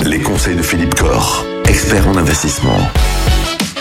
Les conseils de Philippe Corr, expert en investissement.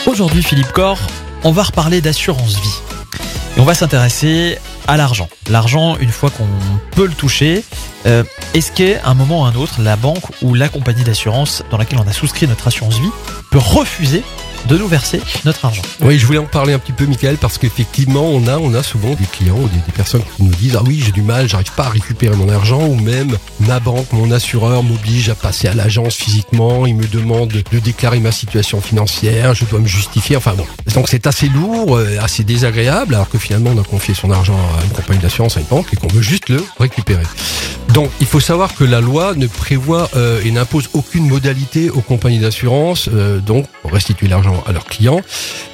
Aujourd'hui, Philippe Corr, on va reparler d'assurance vie. Et on va s'intéresser à l'argent. L'argent, une fois qu'on peut le toucher, euh, est-ce qu'à un moment ou un autre, la banque ou la compagnie d'assurance dans laquelle on a souscrit notre assurance vie peut refuser de nous verser notre argent. Oui, je voulais en parler un petit peu, Michael, parce qu'effectivement, on a, on a souvent des clients ou des, personnes qui nous disent Ah oui, j'ai du mal, j'arrive pas à récupérer mon argent, ou même ma banque, mon assureur m'oblige à passer à l'agence physiquement, il me demande de déclarer ma situation financière, je dois me justifier. Enfin bon, donc c'est assez lourd, euh, assez désagréable, alors que finalement, on a confié son argent à une compagnie d'assurance, à une banque, et qu'on veut juste le récupérer. Donc, il faut savoir que la loi ne prévoit euh, et n'impose aucune modalité aux compagnies d'assurance, euh, donc pour restituer l'argent à leurs clients.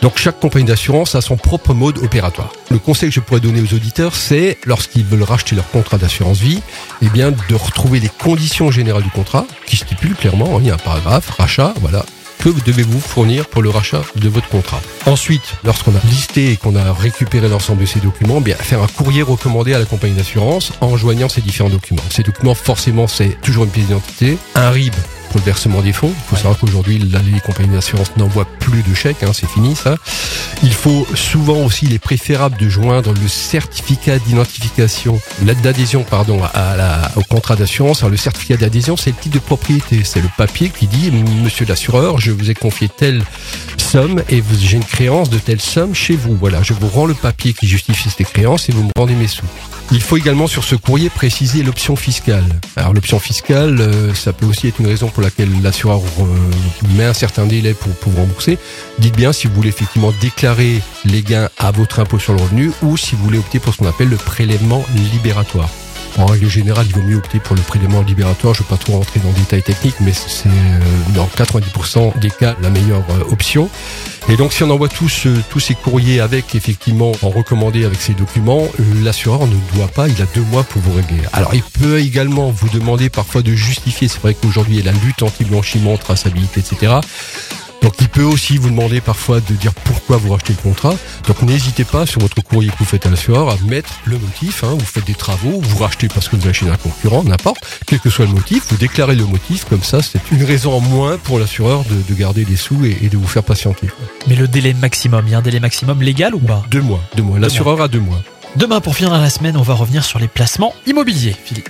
Donc, chaque compagnie d'assurance a son propre mode opératoire. Le conseil que je pourrais donner aux auditeurs, c'est lorsqu'ils veulent racheter leur contrat d'assurance vie, eh bien, de retrouver les conditions générales du contrat qui stipulent clairement, hein, il y a un paragraphe, rachat, voilà, que devez-vous fournir pour le rachat de votre contrat. Ensuite, lorsqu'on a listé et qu'on a récupéré l'ensemble de ces documents, eh bien faire un courrier recommandé à la compagnie d'assurance en joignant ces différents documents. Ces documents, forcément, c'est toujours une pièce d'identité, un RIB pour le versement des fonds. Il faut savoir qu'aujourd'hui, les compagnies d'assurance n'envoient plus de chèques, hein, c'est fini ça. Il faut souvent aussi, il est préférable de joindre le certificat d'identification, l'aide d'adhésion, pardon, à la, au contrat d'assurance. Alors le certificat d'adhésion, c'est le titre de propriété, c'est le papier qui dit, Monsieur l'assureur, je vous ai confié telle somme et j'ai une créance de telle somme chez vous. Voilà, je vous rends le papier qui justifie ces créances et vous me rendez mes sous. Il faut également sur ce courrier préciser l'option fiscale. Alors l'option fiscale, euh, ça peut aussi être une raison pour laquelle l'assureur euh, met un certain délai pour, pour vous rembourser. Dites bien si vous voulez effectivement déclarer les gains à votre impôt sur le revenu ou si vous voulez opter pour ce qu'on appelle le prélèvement libératoire. En règle générale, il vaut mieux opter pour le prélèvement libératoire. Je ne vais pas trop rentrer dans le détail technique, mais c'est euh, dans 90% des cas la meilleure euh, option. Et donc, si on envoie tous, euh, tous ces courriers avec, effectivement, en recommandé avec ces documents, l'assureur ne doit pas, il a deux mois pour vous régler. Alors, il peut également vous demander parfois de justifier. C'est vrai qu'aujourd'hui, il y a la lutte anti-blanchiment, traçabilité, etc. Donc il peut aussi vous demander parfois de dire pourquoi vous rachetez le contrat. Donc n'hésitez pas sur votre courrier que vous faites à l'assureur à mettre le motif. Hein. Vous faites des travaux, vous rachetez parce que vous achetez un concurrent, n'importe. Quel que soit le motif, vous déclarez le motif. Comme ça, c'est une raison en moins pour l'assureur de, de garder les sous et, et de vous faire patienter. Mais le délai maximum, il y a un délai maximum légal ou pas? Deux mois, deux mois. L'assureur a deux mois. Demain, pour finir la semaine, on va revenir sur les placements immobiliers, Philippe.